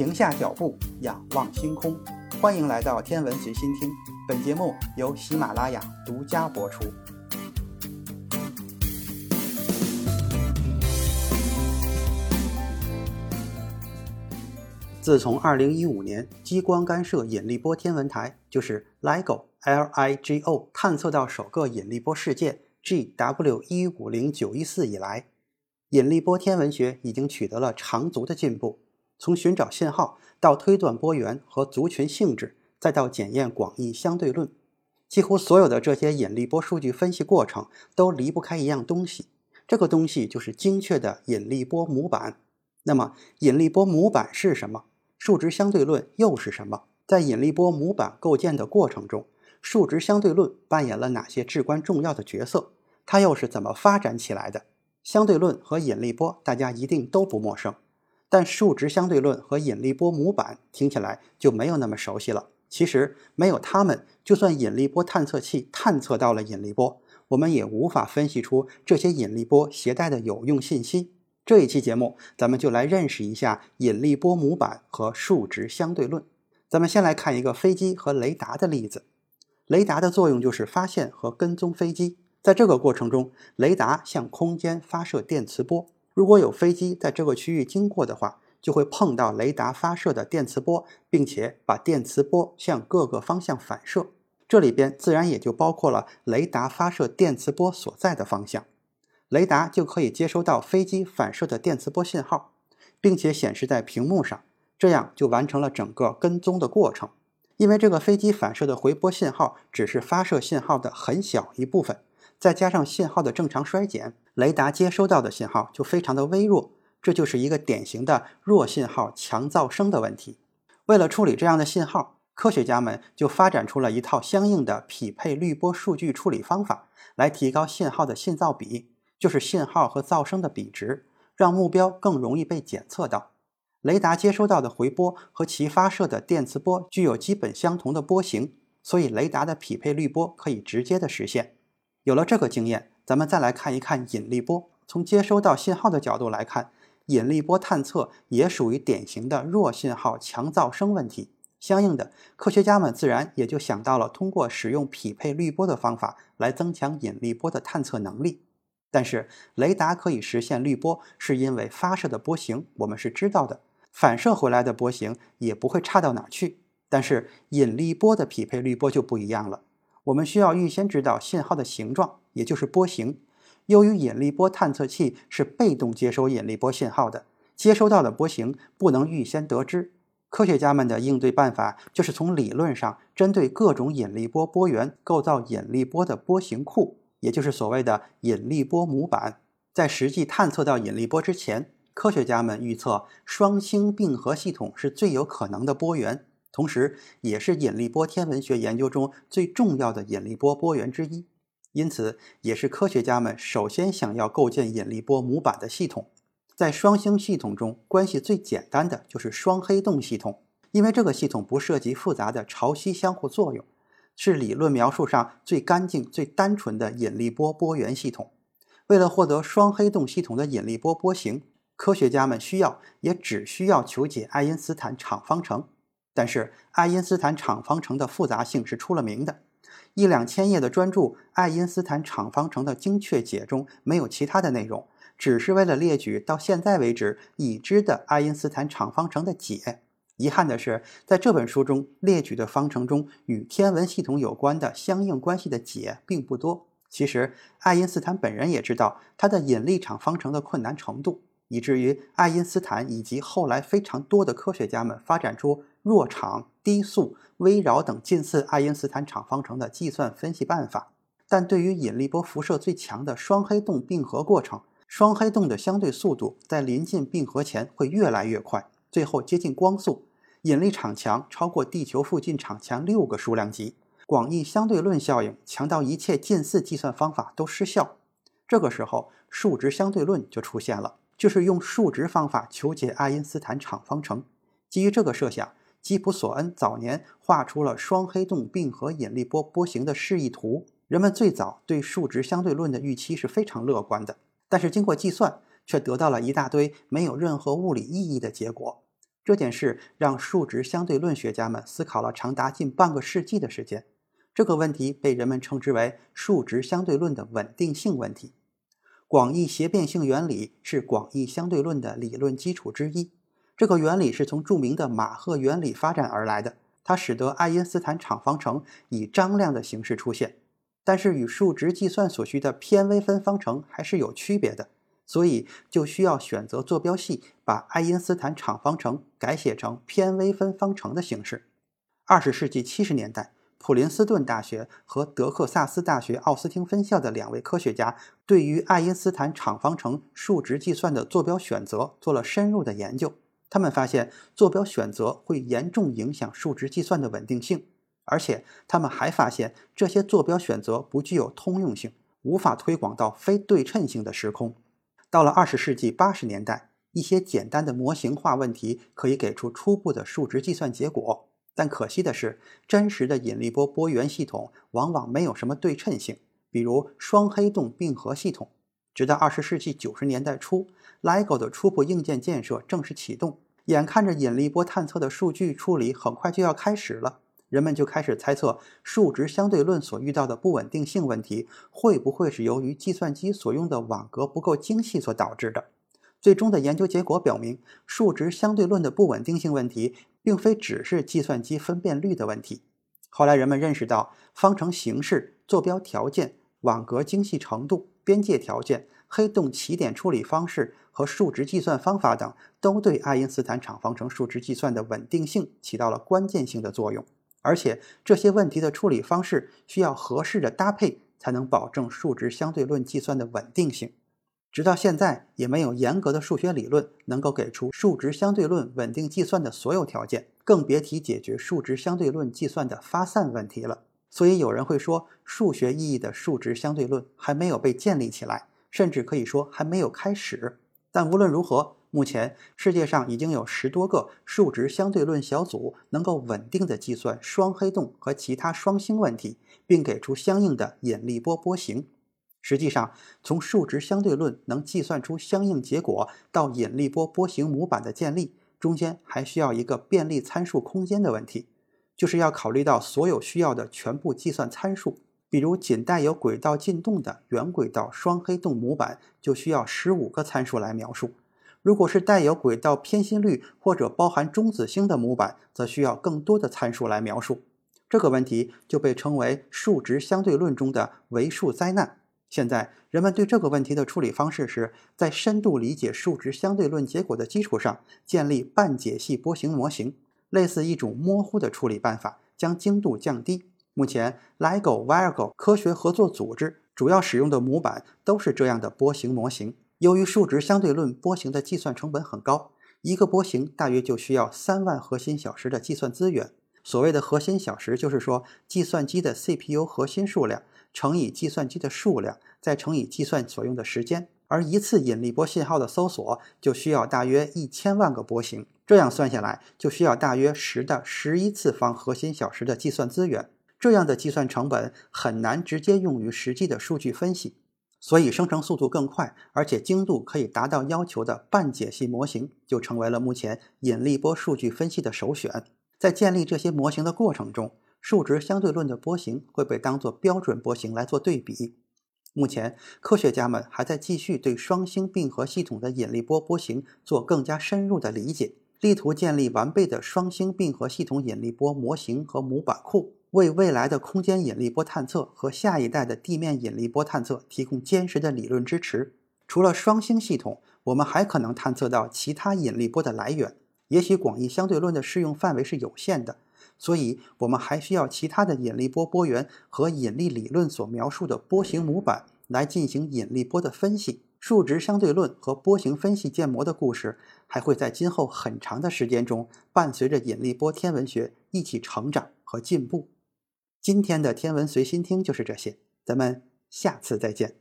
停下脚步，仰望星空。欢迎来到天文随心听，本节目由喜马拉雅独家播出。自从2015年激光干涉引力波天文台，就是 LIGO LIGO 探测到首个引力波事件 GW150914 以来，引力波天文学已经取得了长足的进步。从寻找信号到推断波源和族群性质，再到检验广义相对论，几乎所有的这些引力波数据分析过程都离不开一样东西，这个东西就是精确的引力波模板。那么，引力波模板是什么？数值相对论又是什么？在引力波模板构建的过程中，数值相对论扮演了哪些至关重要的角色？它又是怎么发展起来的？相对论和引力波，大家一定都不陌生。但数值相对论和引力波模板听起来就没有那么熟悉了。其实没有它们，就算引力波探测器探测到了引力波，我们也无法分析出这些引力波携带的有用信息。这一期节目，咱们就来认识一下引力波模板和数值相对论。咱们先来看一个飞机和雷达的例子。雷达的作用就是发现和跟踪飞机，在这个过程中，雷达向空间发射电磁波。如果有飞机在这个区域经过的话，就会碰到雷达发射的电磁波，并且把电磁波向各个方向反射。这里边自然也就包括了雷达发射电磁波所在的方向。雷达就可以接收到飞机反射的电磁波信号，并且显示在屏幕上，这样就完成了整个跟踪的过程。因为这个飞机反射的回波信号只是发射信号的很小一部分。再加上信号的正常衰减，雷达接收到的信号就非常的微弱，这就是一个典型的弱信号强噪声的问题。为了处理这样的信号，科学家们就发展出了一套相应的匹配滤波数据处理方法，来提高信号的信噪比，就是信号和噪声的比值，让目标更容易被检测到。雷达接收到的回波和其发射的电磁波具有基本相同的波形，所以雷达的匹配滤波可以直接的实现。有了这个经验，咱们再来看一看引力波。从接收到信号的角度来看，引力波探测也属于典型的弱信号强噪声问题。相应的，科学家们自然也就想到了通过使用匹配滤波的方法来增强引力波的探测能力。但是，雷达可以实现滤波，是因为发射的波形我们是知道的，反射回来的波形也不会差到哪去。但是，引力波的匹配滤波就不一样了。我们需要预先知道信号的形状，也就是波形。由于引力波探测器是被动接收引力波信号的，接收到的波形不能预先得知。科学家们的应对办法就是从理论上针对各种引力波波源构造引力波的波形库，也就是所谓的引力波模板。在实际探测到引力波之前，科学家们预测双星并合系统是最有可能的波源。同时，也是引力波天文学研究中最重要的引力波波源之一，因此也是科学家们首先想要构建引力波模板的系统。在双星系统中，关系最简单的就是双黑洞系统，因为这个系统不涉及复杂的潮汐相互作用，是理论描述上最干净、最单纯的引力波波源系统。为了获得双黑洞系统的引力波波形，科学家们需要也只需要求解爱因斯坦场方程。但是爱因斯坦场方程的复杂性是出了名的，一两千页的专著《爱因斯坦场方程的精确解》中没有其他的内容，只是为了列举到现在为止已知的爱因斯坦场方程的解。遗憾的是，在这本书中列举的方程中与天文系统有关的相应关系的解并不多。其实爱因斯坦本人也知道他的引力场方程的困难程度，以至于爱因斯坦以及后来非常多的科学家们发展出。弱场、低速、微扰等近似爱因斯坦场方程的计算分析办法，但对于引力波辐射最强的双黑洞并合过程，双黑洞的相对速度在临近并合前会越来越快，最后接近光速，引力场强超过地球附近场强六个数量级，广义相对论效应强到一切近似计算方法都失效。这个时候，数值相对论就出现了，就是用数值方法求解爱因斯坦场方程。基于这个设想。基普索恩早年画出了双黑洞并合引力波波形的示意图。人们最早对数值相对论的预期是非常乐观的，但是经过计算，却得到了一大堆没有任何物理意义的结果。这件事让数值相对论学家们思考了长达近半个世纪的时间。这个问题被人们称之为数值相对论的稳定性问题。广义谐变性原理是广义相对论的理论基础之一。这个原理是从著名的马赫原理发展而来的，它使得爱因斯坦场方程以张量的形式出现。但是与数值计算所需的偏微分方程还是有区别的，所以就需要选择坐标系，把爱因斯坦场方程改写成偏微分方程的形式。二十世纪七十年代，普林斯顿大学和德克萨斯大学奥斯汀分校的两位科学家对于爱因斯坦场方程数值计算的坐标选择做了深入的研究。他们发现，坐标选择会严重影响数值计算的稳定性。而且，他们还发现这些坐标选择不具有通用性，无法推广到非对称性的时空。到了二十世纪八十年代，一些简单的模型化问题可以给出初步的数值计算结果。但可惜的是，真实的引力波波源系统往往没有什么对称性，比如双黑洞并合系统。直到二十世纪九十年代初，LIGO 的初步硬件建设正式启动，眼看着引力波探测的数据处理很快就要开始了。人们就开始猜测，数值相对论所遇到的不稳定性问题，会不会是由于计算机所用的网格不够精细所导致的？最终的研究结果表明，数值相对论的不稳定性问题，并非只是计算机分辨率的问题。后来人们认识到，方程形式、坐标条件、网格精细程度、边界条件、黑洞起点处理方式和数值计算方法等，都对爱因斯坦场方程数值计算的稳定性起到了关键性的作用。而且这些问题的处理方式需要合适的搭配，才能保证数值相对论计算的稳定性。直到现在，也没有严格的数学理论能够给出数值相对论稳定计算的所有条件，更别提解决数值相对论计算的发散问题了。所以有人会说，数学意义的数值相对论还没有被建立起来，甚至可以说还没有开始。但无论如何，目前世界上已经有十多个数值相对论小组能够稳定的计算双黑洞和其他双星问题，并给出相应的引力波波形。实际上，从数值相对论能计算出相应结果到引力波波形模板的建立，中间还需要一个便利参数空间的问题，就是要考虑到所有需要的全部计算参数。比如，仅带有轨道进动的圆轨道双黑洞模板就需要十五个参数来描述。如果是带有轨道偏心率或者包含中子星的模板，则需要更多的参数来描述。这个问题就被称为数值相对论中的维数灾难。现在，人们对这个问题的处理方式是在深度理解数值相对论结果的基础上，建立半解析波形模型，类似一种模糊的处理办法，将精度降低。目前，LIGO、Virgo 科学合作组织主要使用的模板都是这样的波形模型。由于数值相对论波形的计算成本很高，一个波形大约就需要三万核心小时的计算资源。所谓的核心小时，就是说计算机的 CPU 核心数量乘以计算机的数量，再乘以计算所用的时间。而一次引力波信号的搜索就需要大约一千万个波形，这样算下来就需要大约十的十一次方核心小时的计算资源。这样的计算成本很难直接用于实际的数据分析。所以，生成速度更快，而且精度可以达到要求的半解析模型，就成为了目前引力波数据分析的首选。在建立这些模型的过程中，数值相对论的波形会被当作标准波形来做对比。目前，科学家们还在继续对双星并合系统的引力波波形做更加深入的理解，力图建立完备的双星并合系统引力波模型和模板库。为未来的空间引力波探测和下一代的地面引力波探测提供坚实的理论支持。除了双星系统，我们还可能探测到其他引力波的来源。也许广义相对论的适用范围是有限的，所以我们还需要其他的引力波波源和引力理论所描述的波形模板来进行引力波的分析。数值相对论和波形分析建模的故事还会在今后很长的时间中伴随着引力波天文学一起成长和进步。今天的天文随心听就是这些，咱们下次再见。